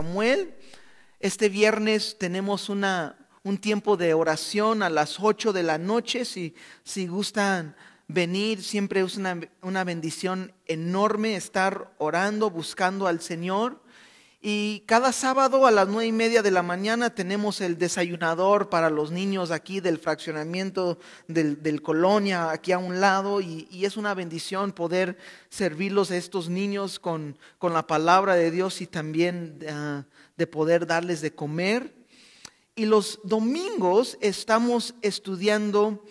Samuel. Este viernes tenemos una, un tiempo de oración a las 8 de la noche. Si, si gustan venir, siempre es una, una bendición enorme estar orando, buscando al Señor. Y cada sábado a las nueve y media de la mañana tenemos el desayunador para los niños aquí del fraccionamiento del, colonia, aquí a un lado. Y, es una bendición poder servirlos a estos niños con, con la palabra de Dios y también ah, de poder darles de comer. Y los domingos estamos estudiando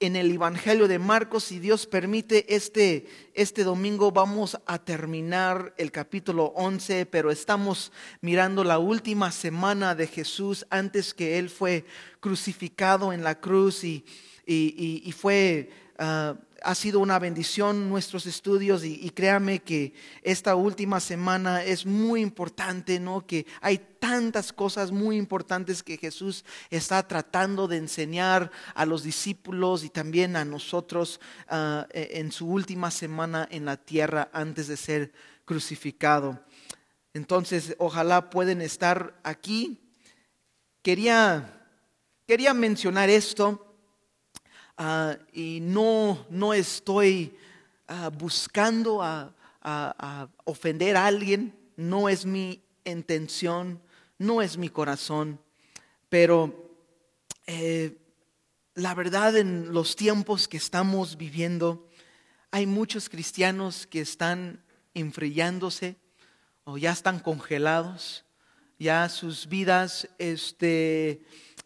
en el Evangelio de Marcos. Si Dios permite, este, este domingo vamos a terminar el capítulo 11, pero estamos mirando la última semana de Jesús antes que Él fue crucificado en la cruz y, y, fue... Ah, ha sido una bendición nuestros estudios y, créame que esta última semana es muy importante, ¿no? Que hay tantas cosas muy importantes que Jesús está tratando de enseñar a los discípulos y también a nosotros ah, e, en su última semana en la tierra antes de ser crucificado. Entonces, ojalá pueden estar aquí. Quería, quería mencionar esto Ah, y no, no estoy ah, buscando a, ofender a alguien, no es mi intención, no es mi corazón, pero eh, la verdad en los tiempos que estamos viviendo, hay muchos cristianos que están enfriándose o ya están congelados, ya sus vidas este,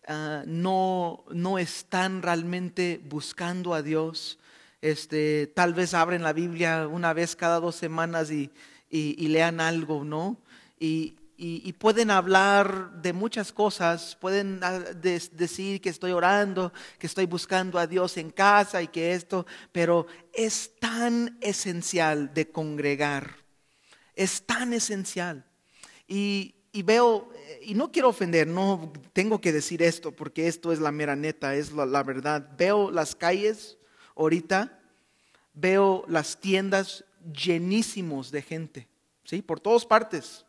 Ah, no, no están realmente buscando a Dios. Este, tal vez abren la Biblia una vez cada dos semanas y, lean algo, ¿no? Y, pueden hablar de muchas cosas, pueden ah, decir que estoy orando, que estoy buscando a Dios en casa y que esto, pero es tan esencial de congregar, es tan esencial. Y, y veo, y no quiero ofender, no tengo que decir esto porque esto es la mera neta, es la, verdad. Veo las calles ahorita, veo las tiendas llenísimos de gente, ¿sí? Por todas partes.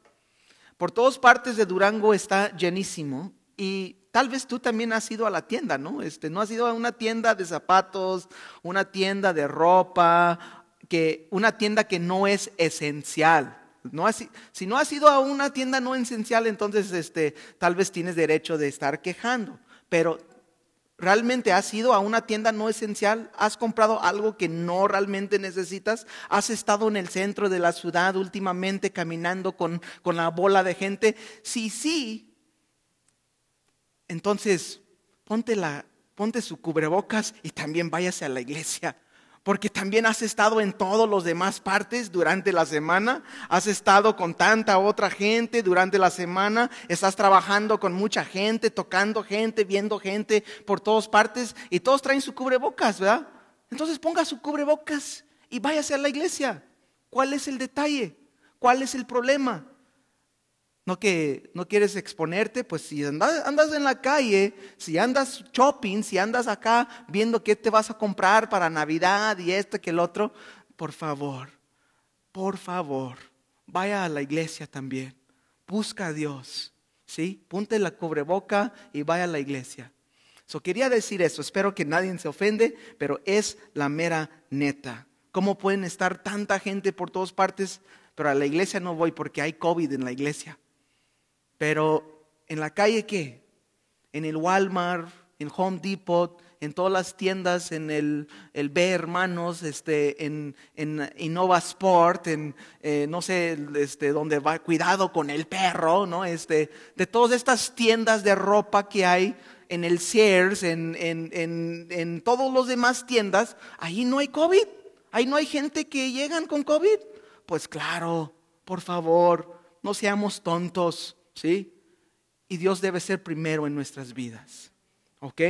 Por todas partes de Durango está llenísimo y tal vez tú también has ido a la tienda, ¿no? Este, no has ido a una tienda de zapatos, una tienda de ropa, que una tienda que no es esencial. No si no has ido a una tienda no esencial, entonces este, tal vez tienes derecho de estar quejando. Pero realmente has ido a una tienda no esencial, has comprado algo que no realmente necesitas, has estado en el centro de la ciudad últimamente caminando con, con la bola de gente. Sí, sí. Entonces, ponte, la, ponte su cubrebocas y también váyase a la iglesia porque también has estado en todos los demás partes durante la semana, has estado con tanta otra gente durante la semana, estás trabajando con mucha gente, tocando gente, viendo gente por todas partes y todos traen su cubrebocas, ¿verdad? Entonces ponga su cubrebocas y váyase a la iglesia. ¿Cuál es el detalle? ¿Cuál es el problema? No que no quieres exponerte, pues si andas, en la calle, si andas shopping, si andas acá viendo qué te vas a comprar para Navidad y esto que el otro, por favor, por favor, vaya a la iglesia también. Busca a Dios, ¿sí? Ponte la cubreboca y vaya a la iglesia. So, quería decir eso, espero que nadie se ofende, pero es la mera neta. ¿Cómo pueden estar tanta gente por todas partes? Pero a la iglesia no voy porque hay COVID en la iglesia. Pero en la calle, ¿qué? En el Walmart, en Home Depot, en todas las tiendas, en el, el B Hermanos, este, en, en Innova Sport, en eh, no sé, este, donde va, cuidado con el perro, ¿no? Este, de todas estas tiendas de ropa que hay, en el Sears, en, en, en, en todos los demás tiendas, ahí no hay COVID, ahí no hay gente que llegan con COVID. Pues claro, por favor, no seamos tontos. ¿Sí? Y Dios debe ser primero en nuestras vidas, ¿ok?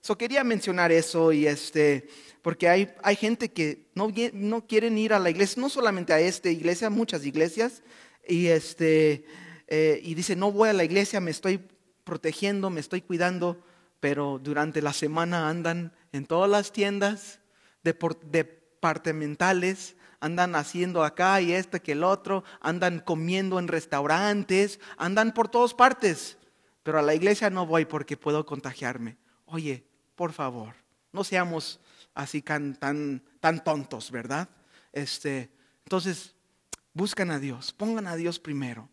So quería mencionar eso y este, porque hay, hay gente que no, no quieren ir a la iglesia, no solamente a esta iglesia, muchas iglesias, y este, eh, y dice, no voy a la iglesia, me estoy protegiendo, me estoy cuidando, pero durante la semana andan en todas las tiendas departamentales, andan haciendo acá y este que el otro, andan comiendo en restaurantes, andan por todas partes. Pero a la iglesia no voy porque puedo contagiarme. Oye, por favor, no seamos así tan, tan, tan tontos, ¿verdad? Este, entonces, buscan a Dios, pongan a Dios primero.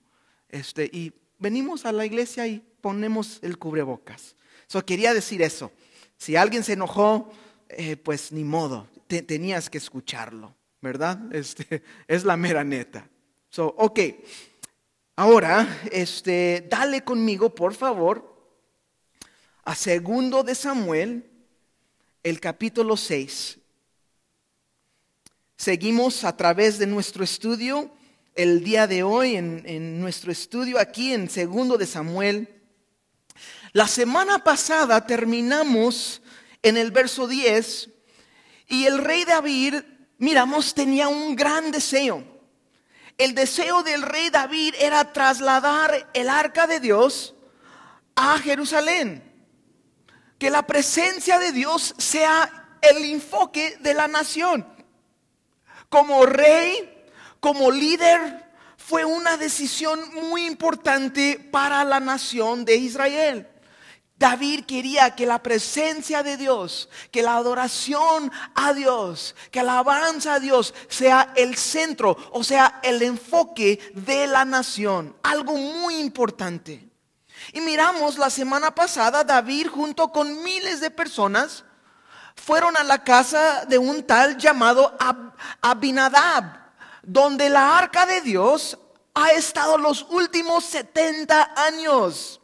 Este, y venimos a la iglesia y ponemos el cubrebocas. So, quería decir eso. Si alguien se enojó, eh, pues ni modo, tenías que escucharlo, ¿verdad? Este, es la mera neta. So, ok, ahora, este, dale conmigo, por favor, a segundo de Samuel, el capítulo 6. Seguimos a través de nuestro estudio el día de hoy, en, en nuestro estudio aquí en segundo de Samuel. La semana pasada terminamos en el verso 10 y el rey David, miramos, tenía un gran deseo. El deseo del rey David era trasladar el arca de Dios a Jerusalén. Que la presencia de Dios sea el enfoque de la nación. Como rey, como líder, fue una decisión muy importante para la nación de Israel. David quería que la presencia de Dios, que la adoración a Dios, que la alabanza a Dios sea el centro, o sea, el enfoque de la nación. Algo muy importante. Y miramos la semana pasada, David junto con miles de personas fueron a la casa de un tal llamado Abinadab, donde la arca de Dios ha estado los últimos 70 años.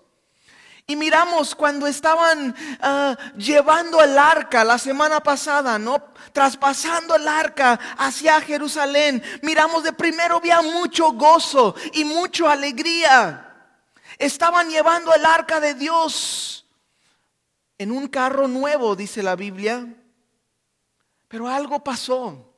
Y miramos cuando estaban ah, llevando el arca la semana pasada, ¿no? Traspasando el arca hacia Jerusalén. Miramos de primero había mucho gozo y mucha alegría. Estaban llevando el arca de Dios en un carro nuevo, dice la Biblia. Pero algo pasó.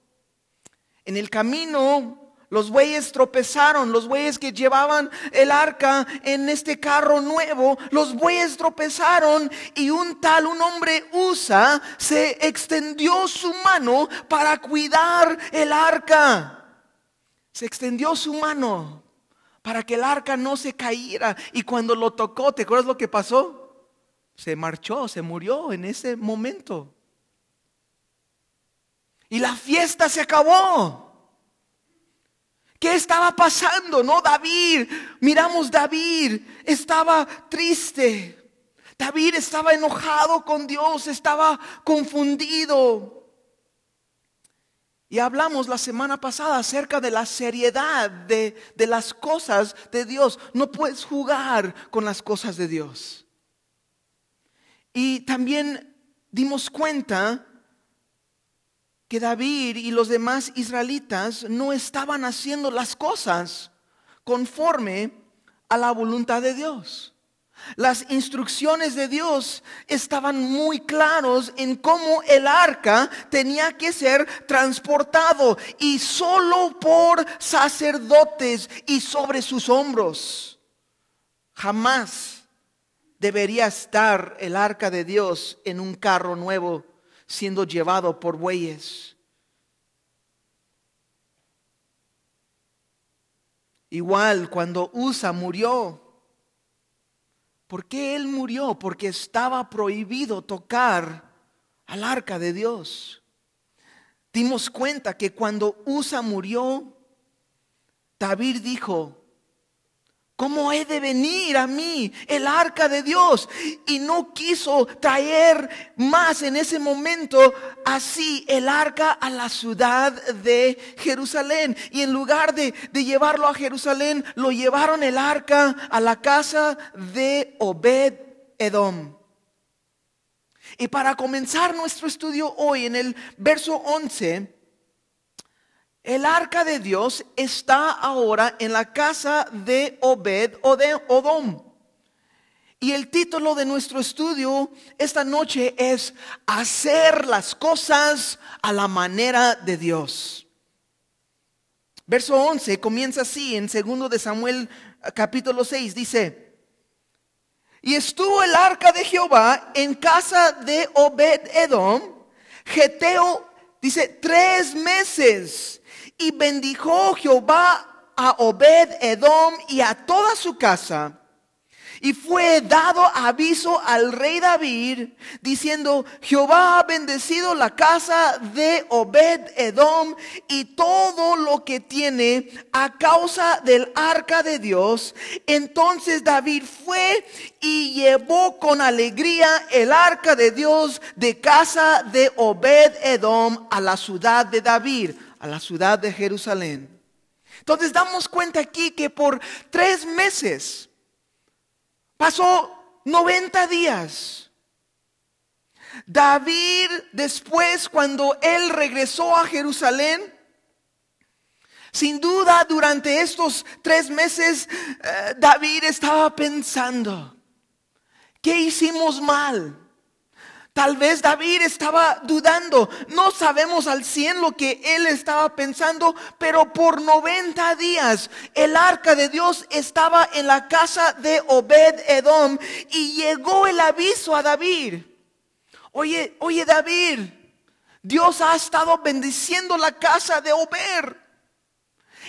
En el camino los bueyes tropezaron, los bueyes que llevaban el arca en este carro nuevo, los bueyes tropezaron y un tal, un hombre usa, se extendió su mano para cuidar el arca. Se extendió su mano para que el arca no se cayera. Y cuando lo tocó, ¿te acuerdas lo que pasó? Se marchó, se murió en ese momento. Y la fiesta se acabó. ¿Qué estaba pasando? No, David, miramos David, estaba triste. David estaba enojado con Dios, estaba confundido. Y hablamos la semana pasada acerca de la seriedad de, de, las cosas de Dios. No puedes jugar con las cosas de Dios. Y también dimos cuenta que David y los demás israelitas no estaban haciendo las cosas conforme a la voluntad de Dios. Las instrucciones de Dios estaban muy claros en cómo el arca tenía que ser transportado y solo por sacerdotes y sobre sus hombros. Jamás debería estar el arca de Dios en un carro nuevo siendo llevado por bueyes. Igual cuando Usa murió. ¿Por qué él murió? Porque estaba prohibido tocar al arca de Dios. Dimos cuenta que cuando Usa murió, David dijo, ¿Cómo he de venir a mí el arca de Dios? Y no quiso traer más en ese momento así el arca a la ciudad de Jerusalén. Y en lugar de, de llevarlo a Jerusalén, lo llevaron el arca a la casa de Obed Edom. Y para comenzar nuestro estudio hoy en el verso 11, el arca de Dios está ahora en la casa de Obed o de Odom. Y el título de nuestro estudio esta noche es Hacer las cosas a la manera de Dios. Verso 11 comienza así en segundo de Samuel capítulo 6 dice: Y estuvo el arca de Jehová en casa de Obed Edom, Geteo dice tres meses Y bendijo Jehová a Obed Edom y a toda su casa. Y fue dado aviso al rey David diciendo, Jehová ha bendecido la casa de Obed Edom y todo lo que tiene a causa del arca de Dios. Entonces David fue y llevó con alegría el arca de Dios de casa de Obed Edom a la ciudad de David, a la ciudad de Jerusalén. Entonces damos cuenta aquí que por tres meses, Pasó 90 días. David después, cuando él regresó a Jerusalén, sin duda durante estos tres meses, eh, David estaba pensando, ¿qué hicimos mal? Tal vez David estaba dudando. No sabemos al cien lo que él estaba pensando, pero por 90 días el arca de Dios estaba en la casa de Obed Edom y llegó el aviso a David. Oye, oye David, Dios ha estado bendiciendo la casa de Obed.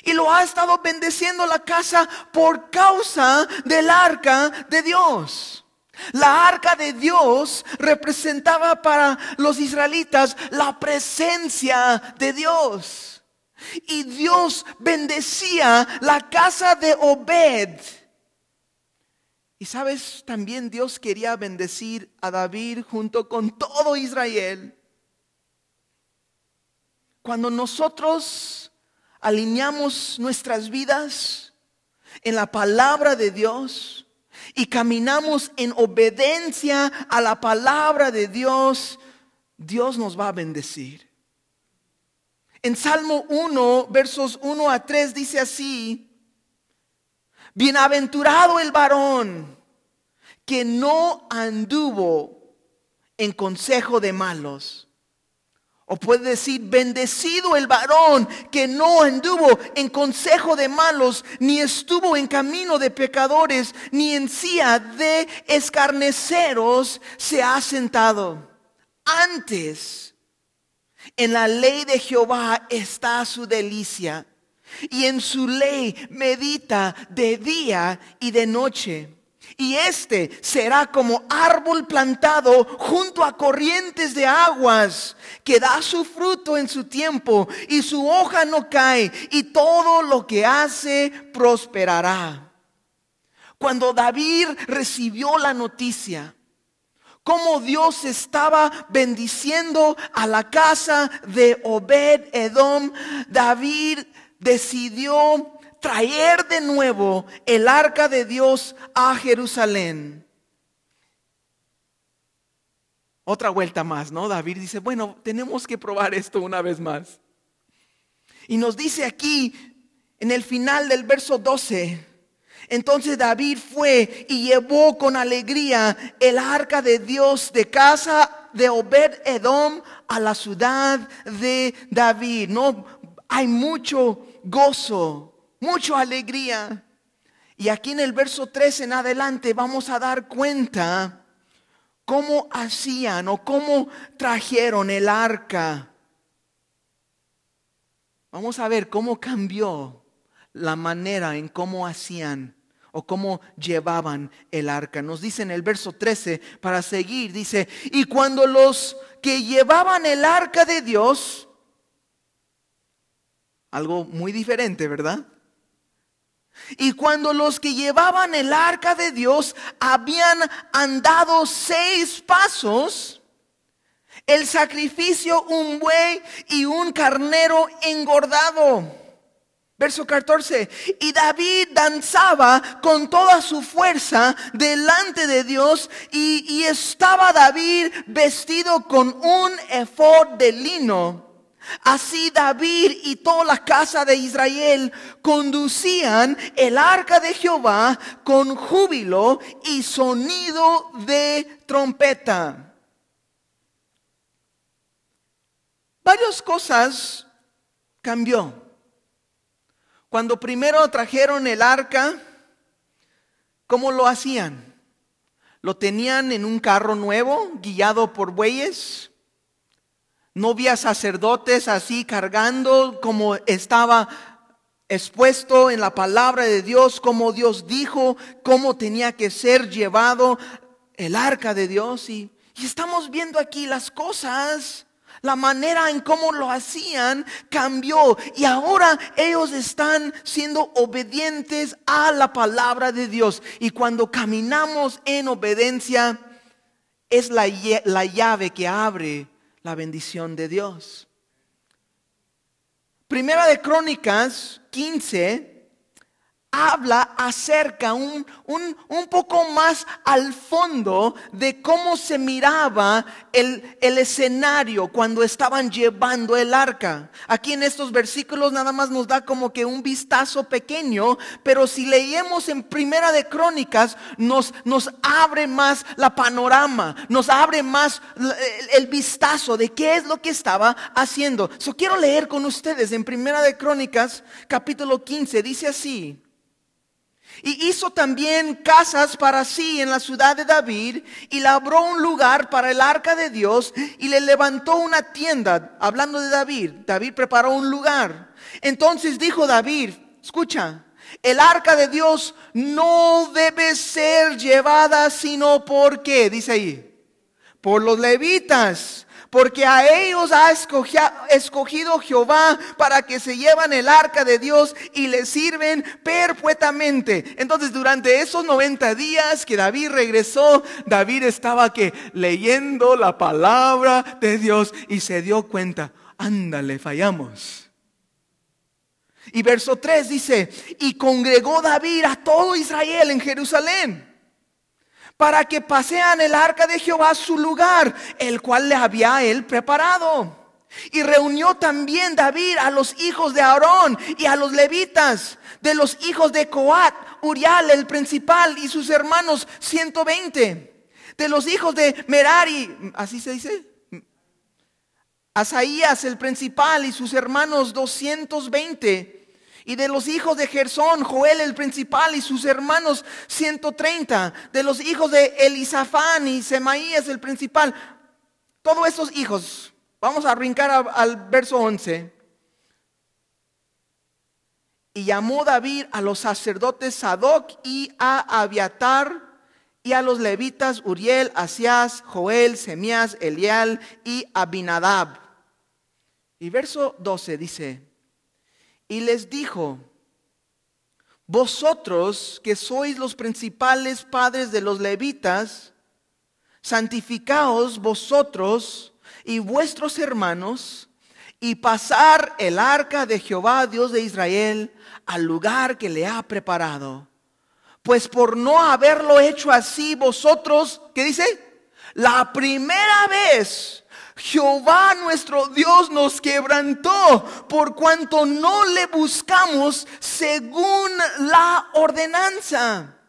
Y lo ha estado bendiciendo la casa por causa del arca de Dios. La arca de Dios representaba para los israelitas la presencia de Dios. Y Dios bendecía la casa de Obed. Y sabes, también Dios quería bendecir a David junto con todo Israel. Cuando nosotros alineamos nuestras vidas en la palabra de Dios, y caminamos en obediencia a la palabra de Dios, Dios nos va a bendecir. En Salmo 1, versos 1 a 3 dice así, Bienaventurado el varón que no anduvo en consejo de malos o puede decir, bendecido el varón que no anduvo en consejo de malos, ni estuvo en camino de pecadores, ni en silla de escarneceros se ha sentado. Antes, en la ley de Jehová está su delicia, y en su ley medita de día y de noche y este será como árbol plantado junto a corrientes de aguas, que da su fruto en su tiempo y su hoja no cae y todo lo que hace prosperará. Cuando David recibió la noticia, cómo Dios estaba bendiciendo a la casa de Obed Edom, David decidió traer de nuevo el arca de Dios a Jerusalén. Otra vuelta más, ¿no? David dice, bueno, tenemos que probar esto una vez más. Y nos dice aquí, en el final del verso 12, entonces David fue y llevó con alegría el arca de Dios de casa de Obed Edom a la ciudad de David. No hay mucho gozo mucha alegría. Y aquí en el verso 3 en adelante vamos a dar cuenta cómo hacían o cómo trajeron el arca. Vamos a ver cómo cambió la manera en cómo hacían o cómo llevaban el arca. Nos dice en el verso 13, para seguir, dice, y cuando los que llevaban el arca de Dios, algo muy diferente, ¿verdad? Y cuando los que llevaban el arca de Dios habían andado seis pasos, el sacrificio un buey y un carnero engordado. Verso 14. Y David danzaba con toda su fuerza delante de Dios y, y estaba David vestido con un efod de lino Así David y toda la casa de Israel conducían el arca de Jehová con júbilo y sonido de trompeta. Varias cosas cambió. Cuando primero trajeron el arca, ¿cómo lo hacían? Lo tenían en un carro nuevo, guiado por bueyes No había sacerdotes así cargando como estaba expuesto en la palabra de Dios, como Dios dijo, cómo tenía que ser llevado el arca de Dios. Y, y estamos viendo aquí las cosas la manera en cómo lo hacían cambió y ahora ellos están siendo obedientes a la palabra de Dios. Y cuando caminamos en obediencia es la, la llave que abre la bendición de Dios. Primera de Crónicas 15 habla acerca un, un, un, poco más al fondo de cómo se miraba el, el, escenario cuando estaban llevando el arca. Aquí en estos versículos nada más nos da como que un vistazo pequeño, pero si leemos en Primera de Crónicas nos, nos abre más la panorama, nos abre más el, vistazo de qué es lo que estaba haciendo. So, quiero leer con ustedes en Primera de Crónicas capítulo 15, dice así. Y hizo también casas para sí en la ciudad de David y labró un lugar para el arca de Dios y le levantó una tienda. Hablando de David, David preparó un lugar. Entonces dijo David, escucha, el arca de Dios no debe ser llevada sino porque, dice ahí, por los levitas porque a ellos ha escogido Jehová para que se llevan el arca de Dios y le sirven perpetuamente. Entonces, durante esos 90 días que David regresó, David estaba que leyendo la palabra de Dios y se dio cuenta, ándale, fallamos. Y verso 3 dice, y congregó David a todo Israel en Jerusalén para que pasean el arca de Jehová a su lugar, el cual le había él preparado. Y reunió también David a los hijos de Aarón y a los levitas, de los hijos de Coat, Urial el principal y sus hermanos 120. De los hijos de Merari, así se dice, Asaías el principal y sus hermanos 220 y de los hijos de Gersón, Joel el principal y sus hermanos 130. De los hijos de Elisafán y Semaías el principal. Todos esos hijos. Vamos a brincar al verso 11. Y llamó David a los sacerdotes Sadoc y a Abiatar y a los levitas Uriel, Asías, Joel, Semías, Elial y Abinadab. Y verso 12 dice, y les dijo, vosotros que sois los principales padres de los levitas, santificaos vosotros y vuestros hermanos y pasar el arca de Jehová, Dios de Israel, al lugar que le ha preparado. Pues por no haberlo hecho así vosotros, ¿qué dice? La primera vez Jehová nuestro Dios nos quebrantó por cuanto no le buscamos según la ordenanza.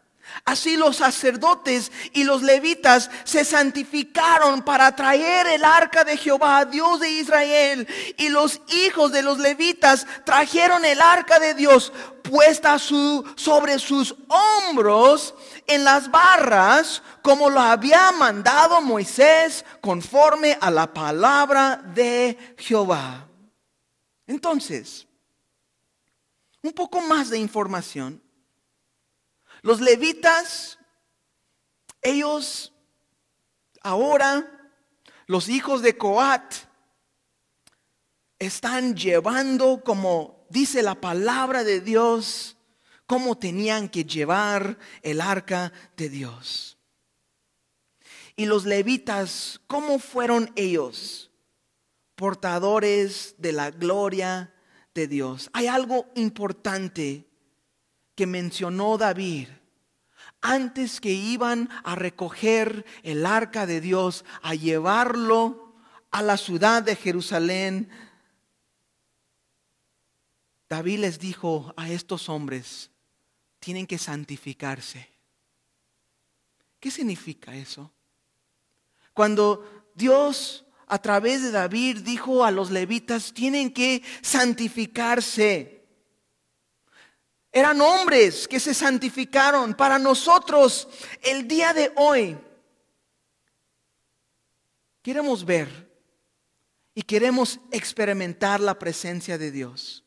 Así los sacerdotes y los levitas se santificaron para traer el arca de Jehová, Dios de Israel. Y los hijos de los levitas trajeron el arca de Dios puesta sobre sus hombros en las barras, como lo había mandado Moisés, conforme a la palabra de Jehová. Entonces, un poco más de información. Los levitas, ellos ahora, los hijos de Coat, están llevando, como dice la palabra de Dios, cómo tenían que llevar el arca de Dios. Y los levitas, ¿cómo fueron ellos? Portadores de la gloria de Dios. Hay algo importante mencionó David antes que iban a recoger el arca de Dios, a llevarlo a la ciudad de Jerusalén, David les dijo a estos hombres, tienen que santificarse. ¿Qué significa eso? Cuando Dios a través de David dijo a los levitas, tienen que santificarse. Eran hombres que se santificaron. Para nosotros, el día de hoy, queremos ver y queremos experimentar la presencia de Dios.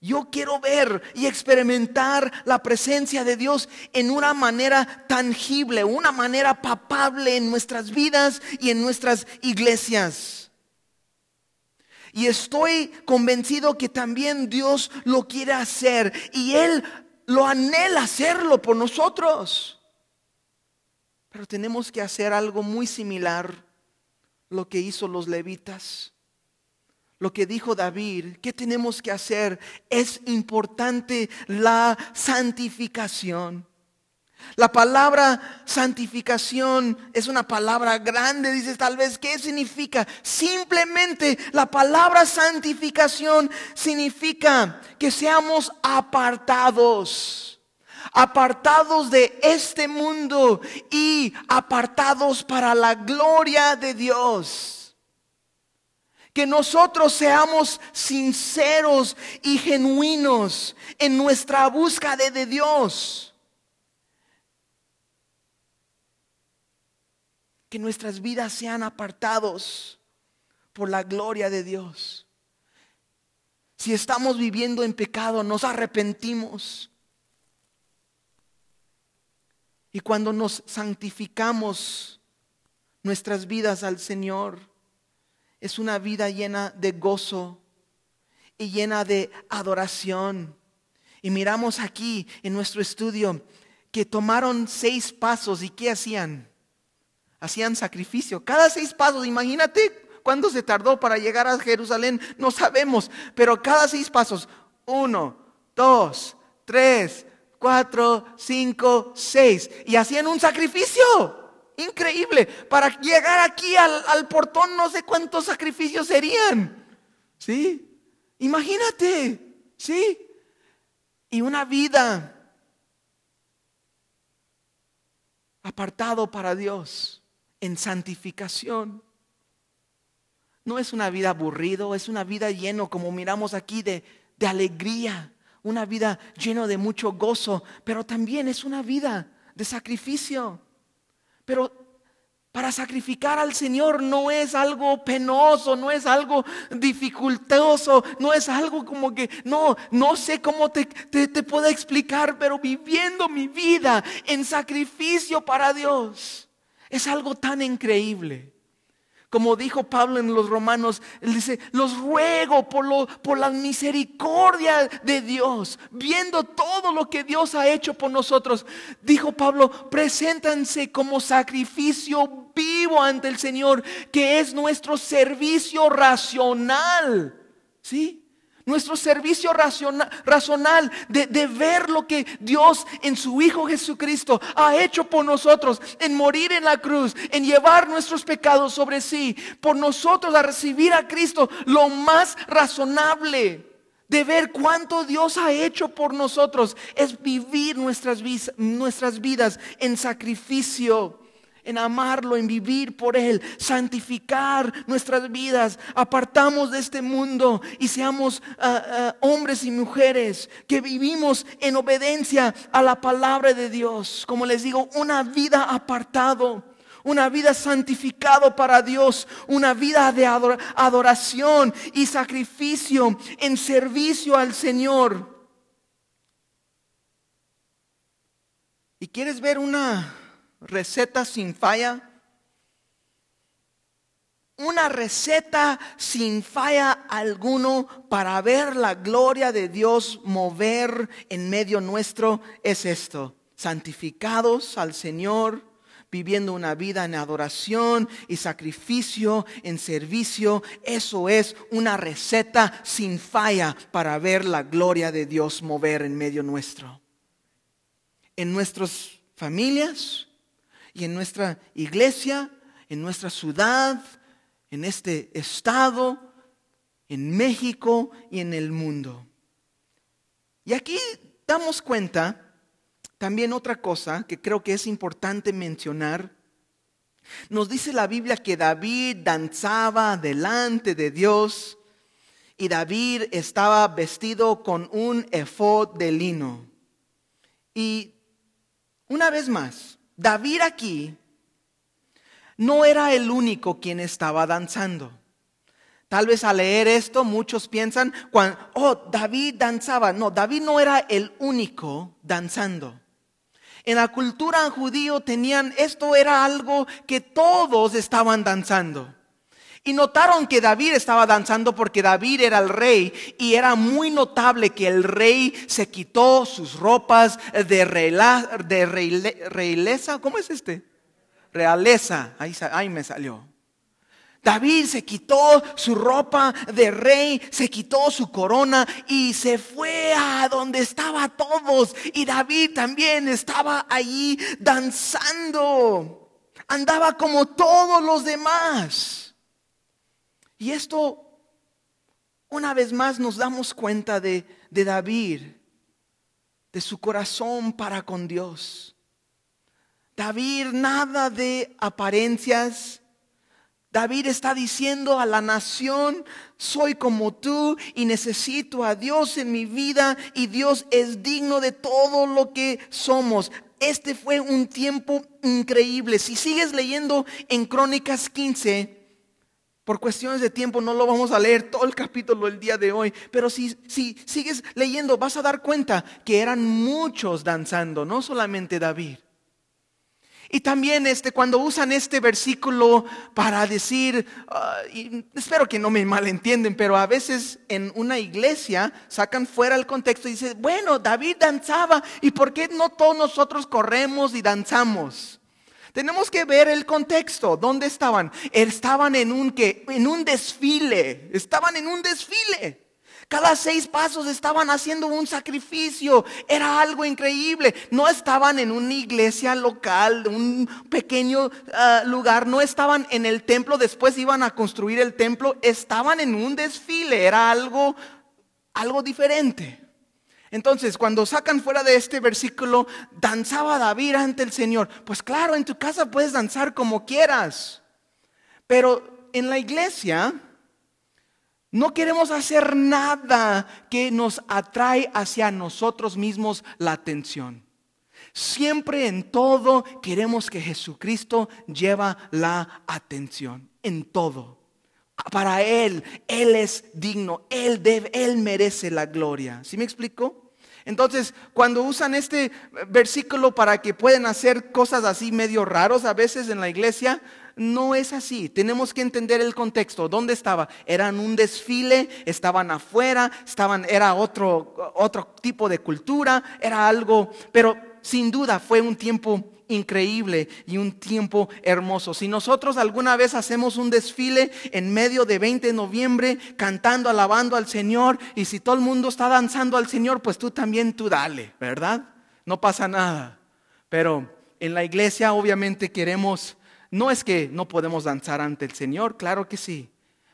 Yo quiero ver y experimentar la presencia de Dios en una manera tangible, una manera papable en nuestras vidas y en nuestras iglesias. Y estoy convencido que también Dios lo quiere hacer y Él lo anhela hacerlo por nosotros. Pero tenemos que hacer algo muy similar lo que hizo los levitas lo que dijo David, ¿qué tenemos que hacer? Es importante la santificación. La palabra santificación es una palabra grande, dices tal vez, ¿qué significa? Simplemente la palabra santificación significa que seamos apartados, apartados de este mundo y apartados para la gloria de Dios que nosotros seamos sinceros y genuinos en nuestra búsqueda de Dios. Que nuestras vidas sean apartados por la gloria de Dios. Si estamos viviendo en pecado, nos arrepentimos. Y cuando nos santificamos nuestras vidas al Señor, es una vida llena de gozo y llena de adoración. Y miramos aquí en nuestro estudio que tomaron seis pasos y ¿qué hacían? Hacían sacrificio. Cada seis pasos, imagínate cuándo se tardó para llegar a Jerusalén, no sabemos, pero cada seis pasos, uno, dos, tres, cuatro, cinco, seis, y hacían un sacrificio increíble. Para llegar aquí al, portón no sé cuántos sacrificios serían. ¿Sí? Imagínate. ¿Sí? Y una vida apartado para Dios en santificación. No es una vida aburrido, es una vida lleno, como miramos aquí, de, de alegría, una vida lleno de mucho gozo, pero también es una vida de sacrificio. Pero para sacrificar al Señor no es algo penoso, no es algo dificultoso, no es algo como que, no, no sé cómo te, te, te puedo explicar, pero viviendo mi vida en sacrificio para Dios es algo tan increíble. Como dijo Pablo en los Romanos, él dice, los ruego por, lo, por la misericordia de Dios, viendo todo lo que Dios ha hecho por nosotros. Dijo Pablo, preséntanse como sacrificio vivo ante el Señor, que es nuestro servicio racional. ¿Sí? Nuestro servicio racional, de, ver lo que Dios en su Hijo Jesucristo ha hecho por nosotros, en morir en la cruz, en llevar nuestros pecados sobre sí, por nosotros a recibir a Cristo, lo más razonable de ver cuánto Dios ha hecho por nosotros es vivir nuestras, nuestras vidas en sacrificio en amarlo, en vivir por Él, santificar nuestras vidas, apartamos de este mundo y seamos ah, ah, hombres y mujeres que vivimos en obediencia a la palabra de Dios. Como les digo, una vida apartado una vida santificado para Dios, una vida de adoración y sacrificio en servicio al Señor. ¿Y quieres ver una receta sin falla. Una receta sin falla alguno para ver la gloria de Dios mover en medio nuestro es esto. Santificados al Señor, viviendo una vida en adoración y sacrificio, en servicio. Eso es una receta sin falla para ver la gloria de Dios mover en medio nuestro. En nuestras familias, y en nuestra iglesia, en nuestra ciudad, en este estado, en México y en el mundo. Y aquí damos cuenta también otra cosa que creo que es importante mencionar. Nos dice la Biblia que David danzaba delante de Dios y David estaba vestido con un efod de lino. Y una vez más, David aquí no era el único quien estaba danzando. Tal vez al leer esto muchos piensan, oh, David danzaba. No, David no era el único danzando. En la cultura judío tenían, esto era algo que todos estaban danzando. Y notaron que David estaba danzando porque David era el rey y era muy notable que el rey se quitó sus ropas de, realeza. ¿Cómo es este? Realeza. Ahí, ahí me salió. David se quitó su ropa de rey, se quitó su corona y se fue a donde estaba todos. Y David también estaba allí danzando. Andaba como todos los demás. Y esto, una vez más, nos damos cuenta de, David, de su corazón para con Dios. David, nada de apariencias. David está diciendo a la nación, soy como tú y necesito a Dios en mi vida y Dios es digno de todo lo que somos. Este fue un tiempo increíble. Si sigues leyendo en Crónicas 15, por cuestiones de tiempo no lo vamos a leer todo el capítulo el día de hoy, pero si, si sigues leyendo vas a dar cuenta que eran muchos danzando, no solamente David. Y también este, cuando usan este versículo para decir, ah, espero que no me malentienden, pero a veces en una iglesia sacan fuera el contexto y dicen, bueno, David danzaba, ¿y por qué no todos nosotros corremos y danzamos? Tenemos que ver el contexto. ¿Dónde estaban? Estaban en un que en un desfile. Estaban en un desfile. Cada seis pasos estaban haciendo un sacrificio. Era algo increíble. No estaban en una iglesia local, un pequeño ah, lugar. No estaban en el templo. Después iban a construir el templo. Estaban en un desfile. Era algo, algo diferente. Entonces, cuando sacan fuera de este versículo, danzaba David ante el Señor. Pues claro, en tu casa puedes danzar como quieras. Pero en la iglesia no queremos hacer nada que nos atrae hacia nosotros mismos la atención. Siempre en todo queremos que Jesucristo lleva la atención, en todo. Para Él, Él es digno, Él debe, Él merece la gloria. ¿Sí me explico? Entonces, cuando usan este versículo para que puedan hacer cosas así medio raros a veces en la iglesia, no es así. Tenemos que entender el contexto. ¿Dónde estaba? Eran un desfile, estaban afuera, estaban, era otro, otro tipo de cultura, era algo, pero sin duda fue un tiempo increíble y un tiempo hermoso. Si nosotros alguna vez hacemos un desfile en medio de 20 de noviembre cantando, alabando al Señor y si todo el mundo está danzando al Señor, pues tú también tú dale, ¿verdad? No pasa nada. Pero en la iglesia obviamente queremos, no es que no podemos danzar ante el Señor, claro que sí.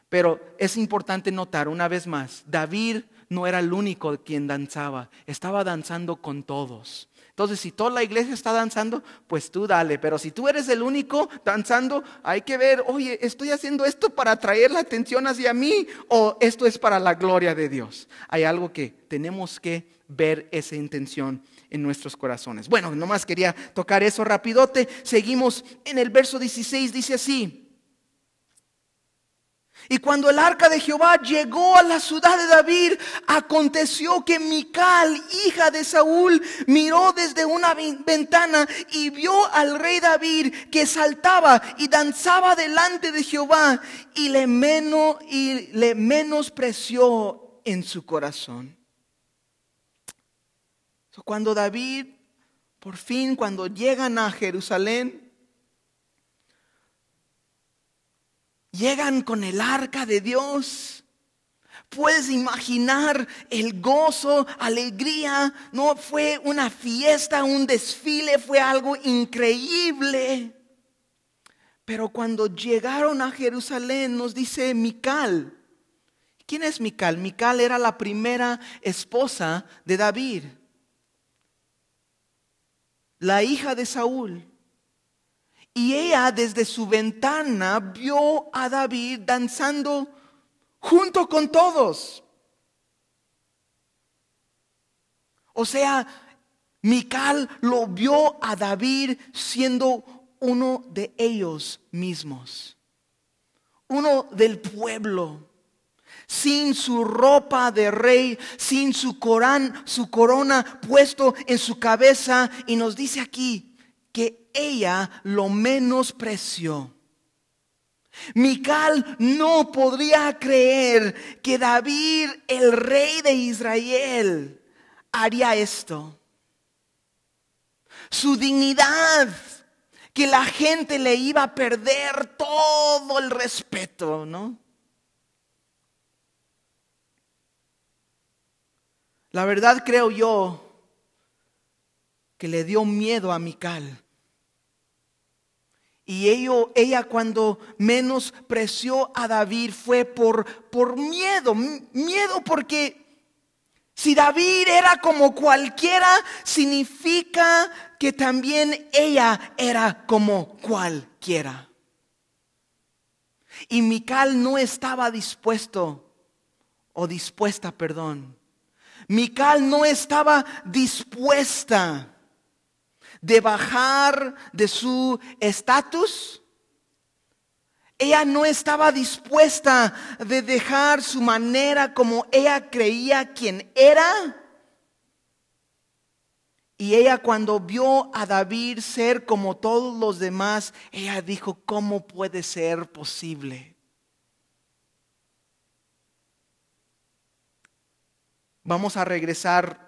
Pero es importante notar una vez más, David no era el único quien danzaba, estaba danzando con todos. Entonces, si toda la iglesia está danzando, pues tú dale. Pero si tú eres el único danzando, hay que ver, oye, ¿estoy haciendo esto para atraer la atención hacia mí o esto es para la gloria de Dios? Hay algo que tenemos que ver esa intención en nuestros corazones. Bueno, nomás quería tocar eso rapidote. Seguimos en el verso 16, dice así. Y cuando el arca de Jehová llegó a la ciudad de David, aconteció que Mical, hija de Saúl, miró desde una ventana y vio al rey David que saltaba y danzaba delante de Jehová y le, menos, y le menospreció en su corazón. Cuando David, por fin, cuando llegan a Jerusalén, llegan con el arca de Dios. Puedes imaginar el gozo, alegría. No fue una fiesta, un desfile, fue algo increíble. Pero cuando llegaron a Jerusalén, nos dice Mical. ¿Quién es Mical? Mical era la primera esposa de David, la hija de Saúl. Y ella desde su ventana vio a David danzando junto con todos. O sea, Mical lo vio a David siendo uno de ellos mismos, uno del pueblo, sin su ropa de rey, sin su, corán, su corona puesto en su cabeza. Y nos dice aquí que ella lo menospreció. Mical no podría creer que David, el rey de Israel, haría esto. Su dignidad, que la gente le iba a perder todo el respeto, ¿no? La verdad creo yo que le dio miedo a Mical. Y ella cuando menospreció a David fue por, por miedo, miedo porque si David era como cualquiera, significa que también ella era como cualquiera. Y Mical no estaba dispuesto o dispuesta, perdón. Mical no estaba dispuesta de bajar de su estatus. Ella no estaba dispuesta de dejar su manera como ella creía quien era. Y ella cuando vio a David ser como todos los demás, ella dijo, ¿cómo puede ser posible? Vamos a regresar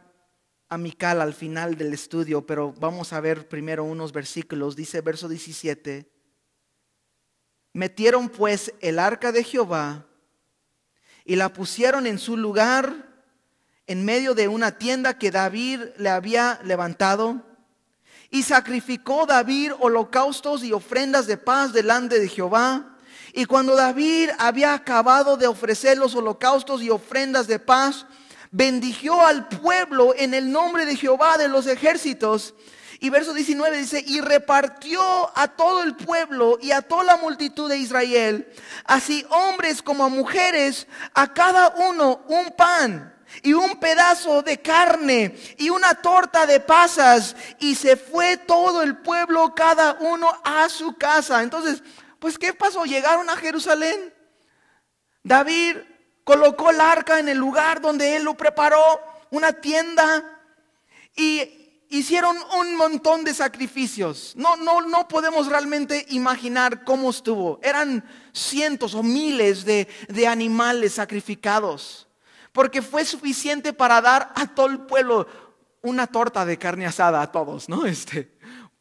amical al final del estudio, pero vamos a ver primero unos versículos. Dice verso 17, metieron pues el arca de Jehová y la pusieron en su lugar en medio de una tienda que David le había levantado. Y sacrificó David holocaustos y ofrendas de paz delante de Jehová. Y cuando David había acabado de ofrecer los holocaustos y ofrendas de paz, bendijo al pueblo en el nombre de Jehová de los ejércitos. Y verso 19 dice, y repartió a todo el pueblo y a toda la multitud de Israel, así hombres como mujeres, a cada uno un pan y un pedazo de carne y una torta de pasas. Y se fue todo el pueblo, cada uno a su casa. Entonces, pues, ¿qué pasó? Llegaron a Jerusalén. David colocó el arca en el lugar donde él lo preparó, una tienda, y hicieron un montón de sacrificios. No, no, no podemos realmente imaginar cómo estuvo. Eran cientos o miles de, de animales sacrificados, porque fue suficiente para dar a todo el pueblo una torta de carne asada a todos, ¿no? Este,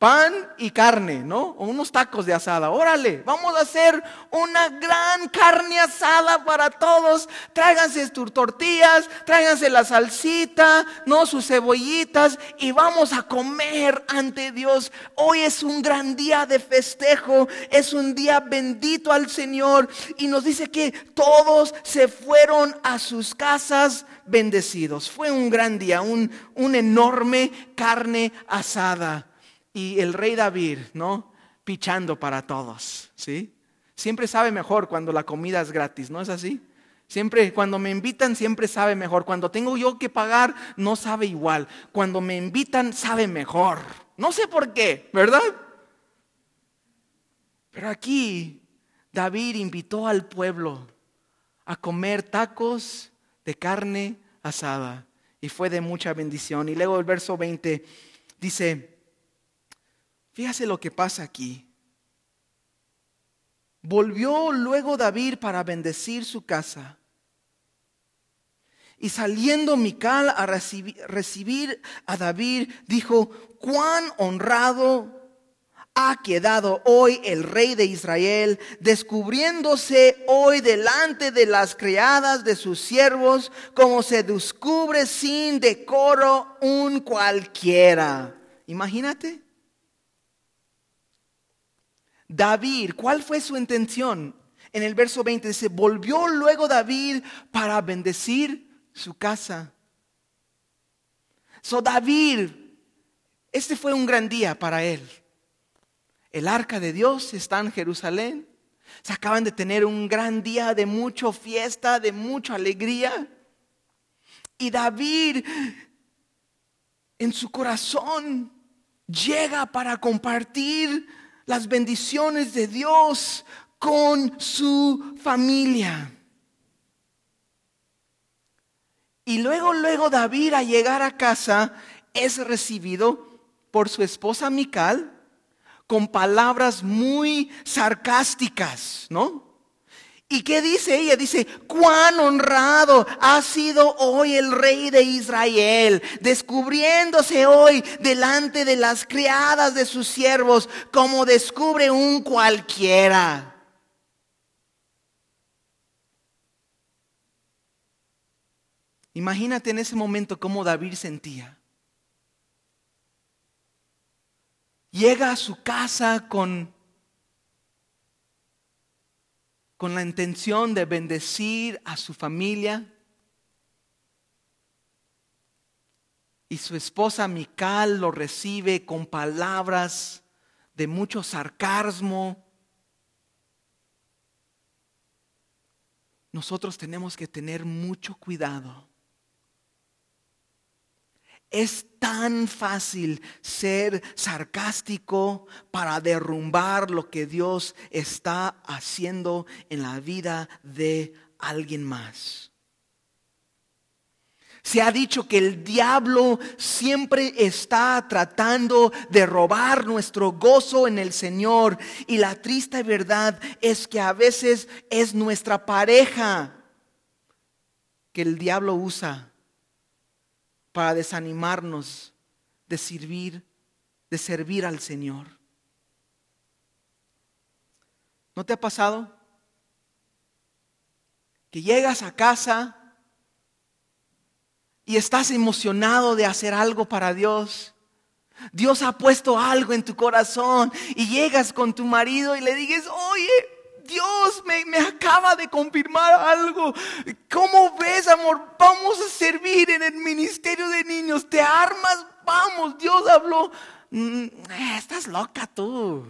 pan y carne, ¿no? O unos tacos de asada. Órale, vamos a hacer una gran carne asada para todos. Tráiganse tus tortillas, tráiganse la salsita, ¿no? Sus cebollitas y vamos a comer ante Dios. Hoy es un gran día de festejo, es un día bendito al Señor y nos dice que todos se fueron a sus casas bendecidos. Fue un gran día, un, un enorme carne asada y el rey David, ¿no? Pichando para todos, ¿sí? Siempre sabe mejor cuando la comida es gratis, ¿no es así? Siempre, cuando me invitan, siempre sabe mejor. Cuando tengo yo que pagar, no sabe igual. Cuando me invitan, sabe mejor. No sé por qué, ¿verdad? Pero aquí David invitó al pueblo a comer tacos de carne asada y fue de mucha bendición. Y luego el verso 20 dice, Fíjese lo que pasa aquí. Volvió luego David para bendecir su casa. Y saliendo Mical a recibir, a David, dijo, cuán honrado ha quedado hoy el rey de Israel, descubriéndose hoy delante de las criadas de sus siervos, como se descubre sin decoro un cualquiera. Imagínate. David, ¿cuál fue su intención? En el verso 20 dice, volvió luego David para bendecir su casa. So David, este fue un gran día para él. El arca de Dios está en Jerusalén. Se acaban de tener un gran día de mucha fiesta, de mucha alegría. Y David en su corazón llega para compartir las bendiciones de Dios con su familia. Y luego, luego David a llegar a casa es recibido por su esposa Mical con palabras muy sarcásticas, ¿no? ¿Y qué dice ella? Dice, cuán honrado ha sido hoy el rey de Israel, descubriéndose hoy delante de las criadas de sus siervos como descubre un cualquiera. Imagínate en ese momento cómo David sentía. Llega a su casa con, con la intención de bendecir a su familia. Y su esposa Mical lo recibe con palabras de mucho sarcasmo. Nosotros tenemos que tener mucho cuidado es tan fácil ser sarcástico para derrumbar lo que Dios está haciendo en la vida de alguien más. Se ha dicho que el diablo siempre está tratando de robar nuestro gozo en el Señor y la triste verdad es que a veces es nuestra pareja que el diablo usa para desanimarnos de servir, de servir al Señor. ¿No te ha pasado? Que llegas a casa y estás emocionado de hacer algo para Dios. Dios ha puesto algo en tu corazón y llegas con tu marido y le dices, oye, Dios me, acaba de confirmar algo. ¿Cómo ves, amor? Vamos a servir en el ministerio de niños. ¿Te armas? Vamos, Dios habló. Mm, eh, estás loca tú.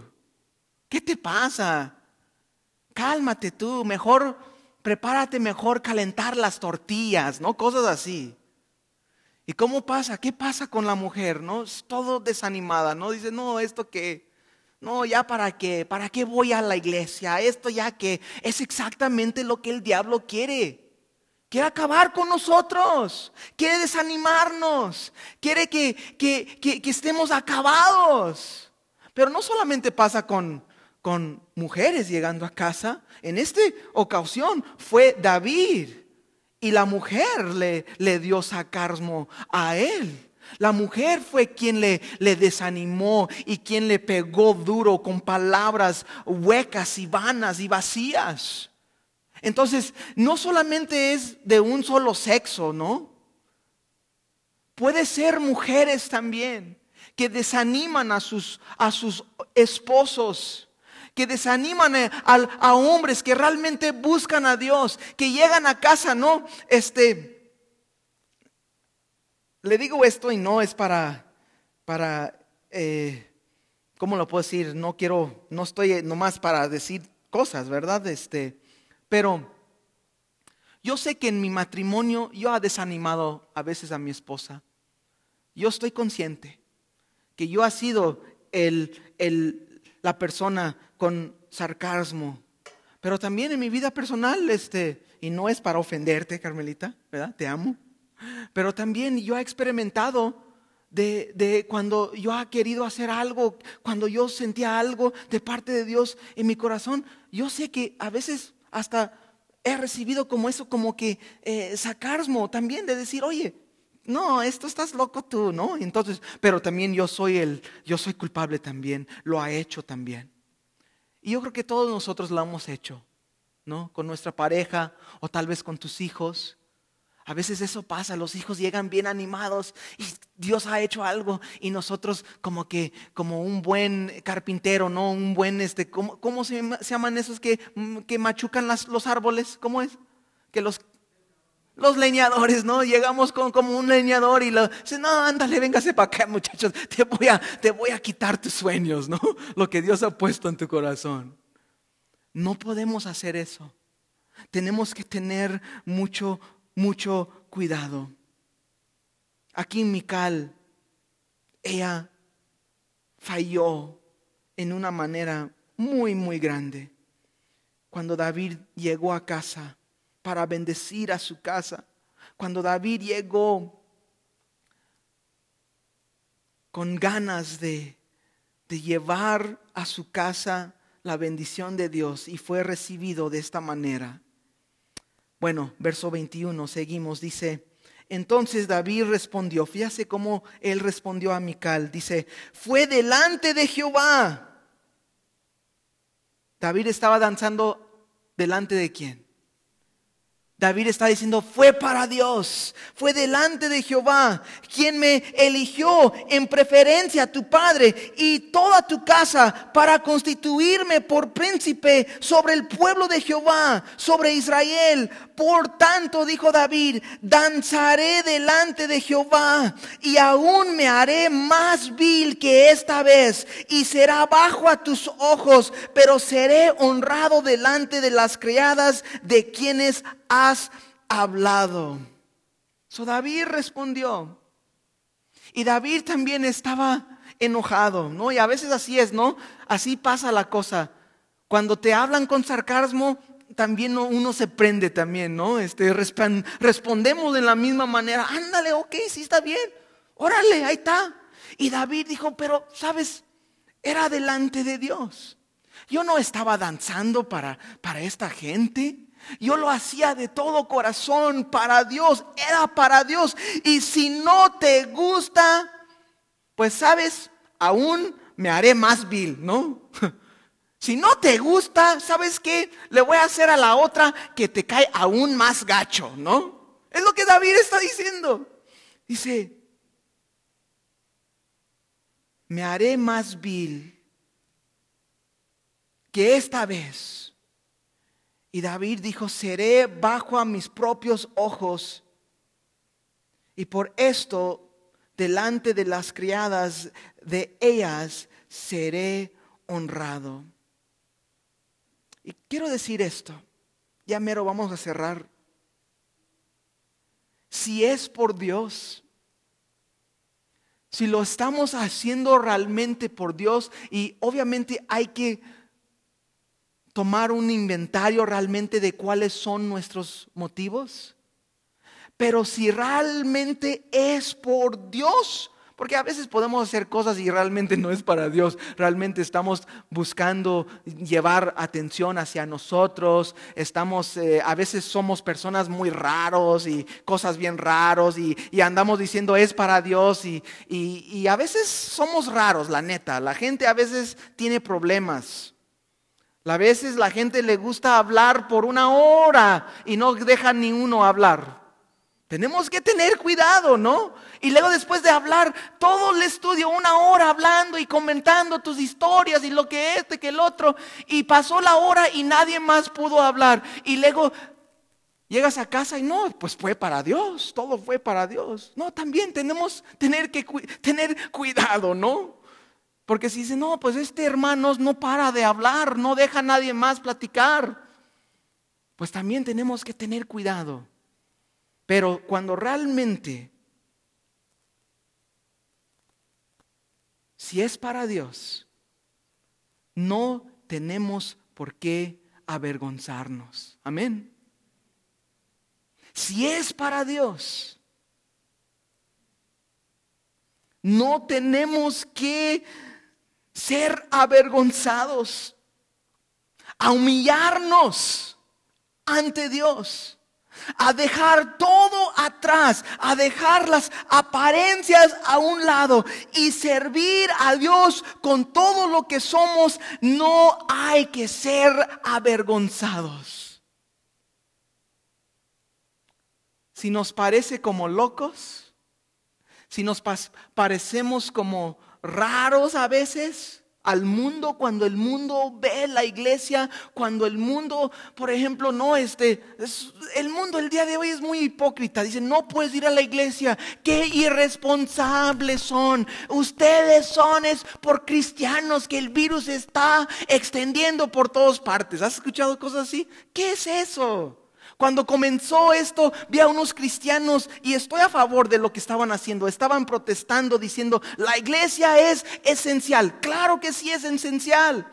¿Qué te pasa? Cálmate tú. Mejor, prepárate mejor calentar las tortillas, ¿no? Cosas así. ¿Y cómo pasa? ¿Qué pasa con la mujer? ¿No? Es todo desanimada, ¿no? Dice, no, esto que no, ya para qué, para qué voy a la iglesia, esto ya que es exactamente lo que el diablo quiere. Quiere acabar con nosotros, quiere desanimarnos, quiere que, que, que, estemos acabados. Pero no solamente pasa con, con mujeres llegando a casa, en esta ocasión fue David y la mujer le, le dio sacarsmo a él. La mujer fue quien le, desanimó y quien le pegó duro con palabras huecas y vanas y vacías. Entonces, no solamente es de un solo sexo, ¿no? Puede ser mujeres también que desaniman a sus, esposos que desaniman a, a, hombres que realmente buscan a Dios, que llegan a casa, ¿no? Este, le digo esto y no es para, para, eh, ¿cómo lo puedo decir? No quiero, no estoy nomás para decir cosas, ¿verdad? Este, pero yo sé que en mi matrimonio yo he desanimado a veces a mi esposa. Yo estoy consciente que yo he sido el, el, la persona con sarcasmo, pero también en mi vida personal, este, y no es para ofenderte, Carmelita, ¿verdad? Te amo. Pero también yo he experimentado de, cuando yo he querido hacer algo, cuando yo sentía algo de parte de Dios en mi corazón. Yo sé que a veces hasta he recibido como eso, como que eh, sacarsmo también de decir, oye, no, esto estás loco tú, ¿no? Entonces, pero también yo soy el, yo soy culpable también, lo ha hecho también. Y yo creo que todos nosotros lo hemos hecho, ¿no? Con nuestra pareja o tal vez con tus hijos. A veces eso pasa, los hijos llegan bien animados y Dios ha hecho algo y nosotros como que, como un buen carpintero, ¿no? Un buen, este, ¿cómo, cómo se, llaman esos que, mm, que machucan los árboles? ¿Cómo es? Que los, los leñadores, ¿no? Llegamos con, como un leñador y lo no, ándale, véngase para acá, muchachos, te voy, a, te voy a quitar tus sueños, ¿no? Lo que Dios ha puesto en tu corazón. No podemos hacer eso. Tenemos que tener mucho mucho cuidado. Aquí en Mical, ella falló en una manera muy, muy grande. Cuando David llegó a casa para bendecir a su casa, cuando David llegó con ganas de, de llevar a su casa la bendición de Dios y fue recibido de esta manera. Bueno, verso 21, seguimos, dice, entonces David respondió, fíjese cómo él respondió a Mical, dice, fue delante de Jehová. David estaba danzando delante de quién? David está diciendo, fue para Dios, fue delante de Jehová, quien me eligió en preferencia a tu padre y toda tu casa para constituirme por príncipe sobre el pueblo de Jehová, sobre Israel. Por tanto, dijo David, danzaré delante de Jehová y aún me haré más vil que esta vez y será bajo a tus ojos, pero seré honrado delante de las criadas de quienes has hablado. So David respondió. Y David también estaba enojado, ¿no? Y a veces así es, ¿no? Así pasa la cosa. Cuando te hablan con sarcasmo, también uno se prende también, ¿no? Este, respondemos de la misma manera, ándale, ok, sí está bien, órale, ahí está. Y David dijo, pero, ¿sabes? Era delante de Dios. Yo no estaba danzando para, para esta gente. Yo lo hacía de todo corazón para Dios, era para Dios. Y si no te gusta, pues sabes, aún me haré más vil, ¿no? Si no te gusta, ¿sabes qué? Le voy a hacer a la otra que te cae aún más gacho, ¿no? Es lo que David está diciendo. Dice, me haré más vil que esta vez. Y David dijo, seré bajo a mis propios ojos. Y por esto, delante de las criadas de ellas, seré honrado. Y quiero decir esto, ya mero vamos a cerrar. Si es por Dios, si lo estamos haciendo realmente por Dios, y obviamente hay que tomar un inventario realmente de cuáles son nuestros motivos, pero si realmente es por Dios, porque a veces podemos hacer cosas y realmente no es para Dios. Realmente estamos buscando llevar atención hacia nosotros. Estamos, eh, a veces somos personas muy raros y cosas bien raros y, andamos diciendo es para Dios y, y a veces somos raros, la neta. La gente a veces tiene problemas. A veces la gente le gusta hablar por una hora y no deja ni uno hablar. Tenemos que tener cuidado, ¿no? Y luego después de hablar todo el estudio, una hora hablando y comentando tus historias y lo que este, que el otro, y pasó la hora y nadie más pudo hablar. Y luego llegas a casa y no, pues fue para Dios, todo fue para Dios. No, también tenemos tener que tener cuidado, ¿no? Porque si dice, no, pues este hermano no para de hablar, no deja a nadie más platicar, pues también tenemos que tener cuidado. Pero cuando realmente, si es para Dios, no tenemos por qué avergonzarnos. Amén. Si es para Dios, no tenemos que ser avergonzados, a humillarnos ante Dios a dejar todo atrás, a dejar las apariencias a un lado y servir a Dios con todo lo que somos, no hay que ser avergonzados. Si nos parece como locos, si nos parecemos como raros a veces, al mundo cuando el mundo ve la iglesia, cuando el mundo, por ejemplo, no este, el mundo el día de hoy es muy hipócrita. Dicen, no puedes ir a la iglesia, qué irresponsables son. Ustedes son es por cristianos que el virus está extendiendo por todas partes. ¿Has escuchado cosas así? ¿Qué es eso? Cuando comenzó esto, vi a unos cristianos y estoy a favor de lo que estaban haciendo. Estaban protestando diciendo, la iglesia es esencial. Claro que sí es esencial.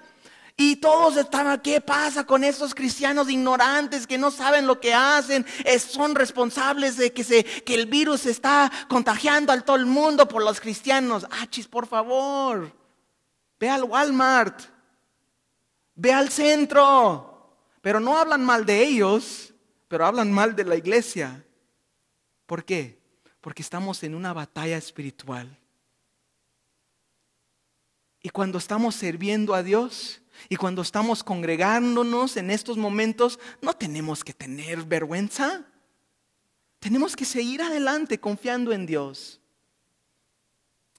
Y todos estaban, ¿qué pasa con esos cristianos ignorantes que no saben lo que hacen? son responsables de que, que el virus está contagiando al todo el mundo por los cristianos. Achis, por favor, ve al Walmart, ve al centro. Pero no hablan mal de ellos, pero hablan mal de la iglesia. ¿Por qué? Porque estamos en una batalla espiritual. Y cuando estamos sirviendo a Dios, y cuando estamos congregándonos en estos momentos, no tenemos que tener vergüenza. Tenemos que seguir adelante confiando en Dios.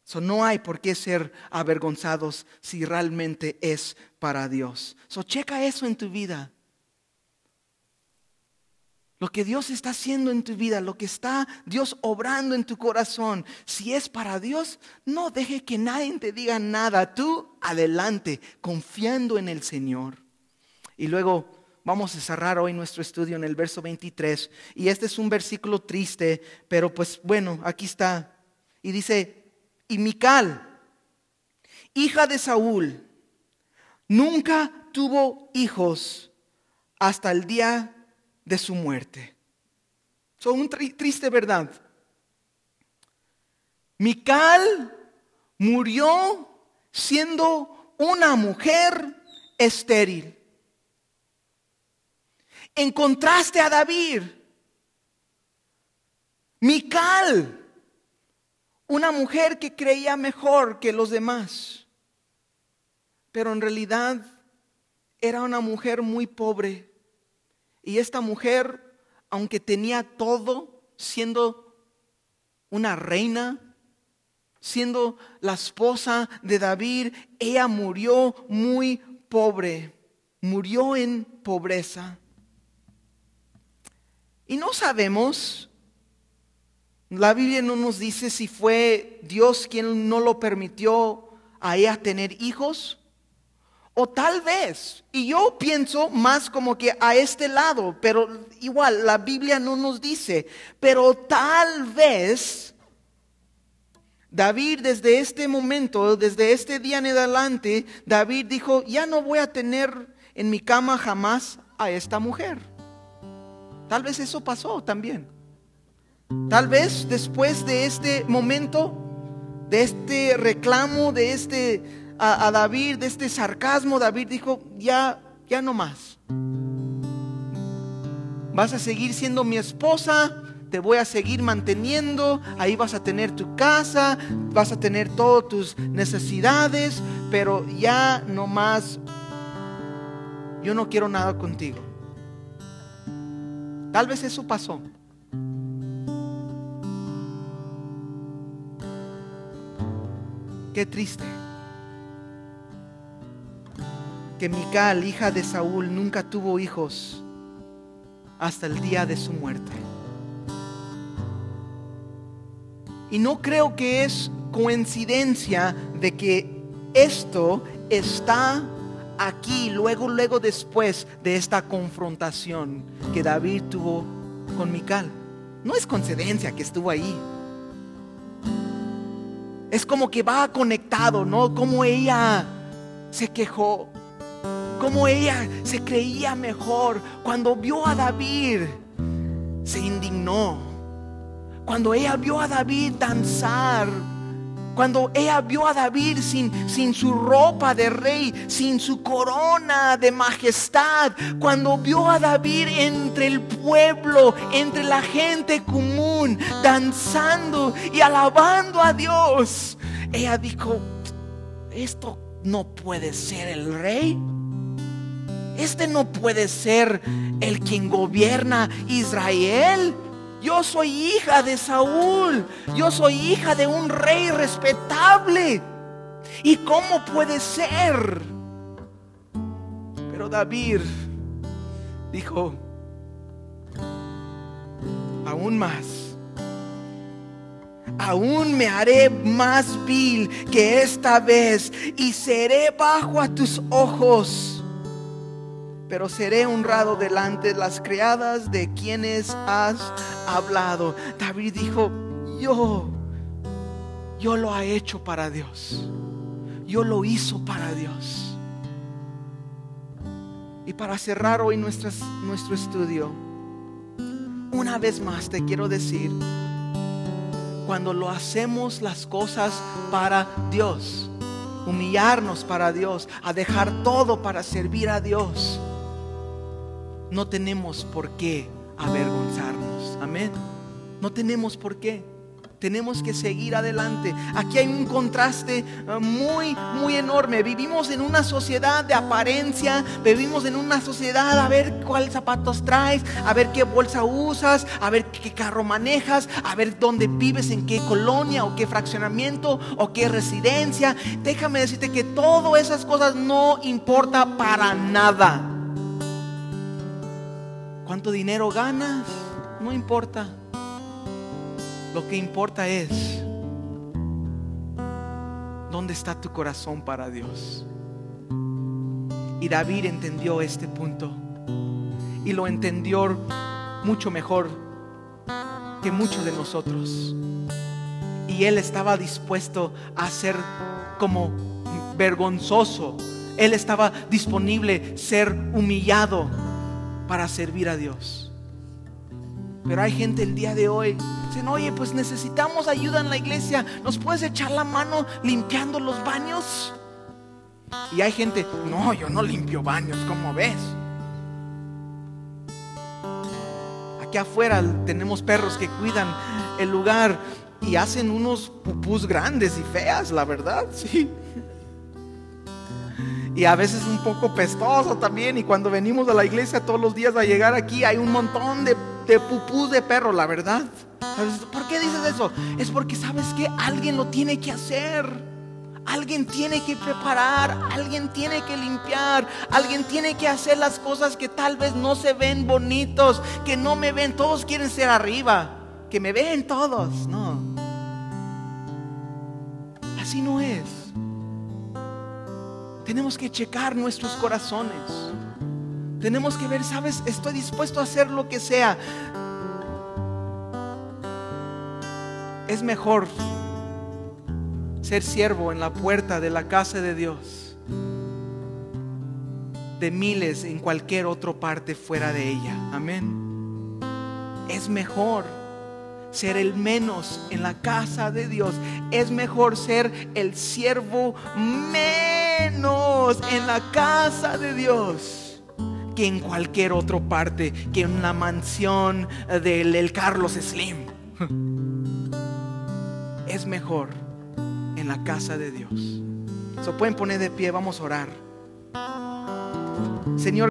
So, no hay por qué ser avergonzados si realmente es para Dios. So, checa eso en tu vida. Lo que Dios está haciendo en tu vida, lo que está Dios obrando en tu corazón, si es para Dios, no deje que nadie te diga nada. Tú adelante, confiando en el Señor. Y luego vamos a cerrar hoy nuestro estudio en el verso 23. Y este es un versículo triste, pero pues bueno, aquí está. Y dice, y Mical, hija de Saúl, nunca tuvo hijos hasta el día de su muerte. Son un triste verdad. Mical murió siendo una mujer estéril. En contraste a David, Mical, una mujer que creía mejor que los demás, pero en realidad era una mujer muy pobre y esta mujer, aunque tenía todo, siendo una reina, siendo la esposa de David, ella murió muy pobre, murió en pobreza. Y no sabemos, la Biblia no nos dice si fue Dios quien no lo permitió a ella tener hijos o tal vez, y yo pienso más como que a este lado, pero igual la Biblia no nos dice, pero tal vez David desde este momento, desde este día en adelante, David dijo, ya no voy a tener en mi cama jamás a esta mujer. Tal vez eso pasó también. Tal vez después de este momento, de este reclamo, de este a, David de este sarcasmo, David dijo, ya, ya no más. Vas a seguir siendo mi esposa, te voy a seguir manteniendo, ahí vas a tener tu casa, vas a tener todas tus necesidades, pero ya no más, yo no quiero nada contigo. Tal vez eso pasó. Qué triste. Que Mical, hija de Saúl, nunca tuvo hijos hasta el día de su muerte. Y no creo que es coincidencia de que esto está aquí, luego, luego después de esta confrontación que David tuvo con Mical. No es coincidencia que estuvo ahí. Es como que va conectado, ¿no? Como ella se quejó, como ella se creía mejor. Cuando vio a David, se indignó. Cuando ella vio a David danzar, cuando ella vio a David sin, sin, su ropa de rey, sin su corona de majestad, cuando vio a David entre el pueblo, entre la gente común, danzando y alabando a Dios, ella dijo, esto no puede ser el rey este no puede ser el quien gobierna Israel. Yo soy hija de Saúl. Yo soy hija de un rey respetable. ¿Y cómo puede ser? Pero David dijo, aún más, aún me haré más vil que esta vez y seré bajo a tus ojos pero seré honrado delante de las criadas de quienes has hablado. David dijo, yo, yo lo ha hecho para Dios. Yo lo hizo para Dios. Y para cerrar hoy nuestro estudio, una vez más te quiero decir, cuando lo hacemos las cosas para Dios, humillarnos para Dios, a dejar todo para servir a Dios, no tenemos por qué avergonzarnos. Amén. No tenemos por qué. Tenemos que seguir adelante. Aquí hay un contraste eh, muy, muy enorme. Vivimos en una sociedad de apariencia. Vivimos en una sociedad a ver cuáles zapatos traes, a ver qué bolsa usas, a ver qué carro manejas, a ver dónde vives, en qué colonia o qué fraccionamiento o qué residencia. Déjame decirte que todas esas cosas no importa para nada. ¿Cuánto dinero ganas? No importa. Lo que importa es dónde está tu corazón para Dios. Y David entendió este punto. Y lo entendió mucho mejor que muchos de nosotros. Y él estaba dispuesto a ser como vergonzoso. Él estaba disponible ser humillado para servir a Dios. Pero hay gente el día de hoy, dicen, oye, pues necesitamos ayuda en la iglesia, ¿nos puedes echar la mano limpiando los baños? Y hay gente, no, yo no limpio baños, ¿cómo ves? Aquí afuera tenemos perros que cuidan el lugar y hacen unos pupús grandes y feas, la verdad, sí y a veces un poco pestoso también. Y cuando venimos a la iglesia todos los días a llegar aquí hay un montón de, de pupús de perro, la verdad. ¿Por qué dices eso? Es porque sabes que alguien lo tiene que hacer. Alguien tiene que preparar, alguien tiene que limpiar, alguien tiene que hacer las cosas que tal vez no se ven bonitos, que no me ven, todos quieren ser arriba, que me ven todos, no. Así no es. Tenemos que checar nuestros corazones. Tenemos que ver, sabes, estoy dispuesto a hacer lo que sea. Es mejor ser siervo en la puerta de la casa de Dios de miles en cualquier otra parte fuera de ella. Amén. Es mejor ser el menos en la casa de Dios. Es mejor ser el siervo menos en la casa de Dios que en cualquier otra parte, que en una mansión del Carlos Slim. Es mejor en la casa de Dios. Se pueden poner de pie, vamos a orar. Señor.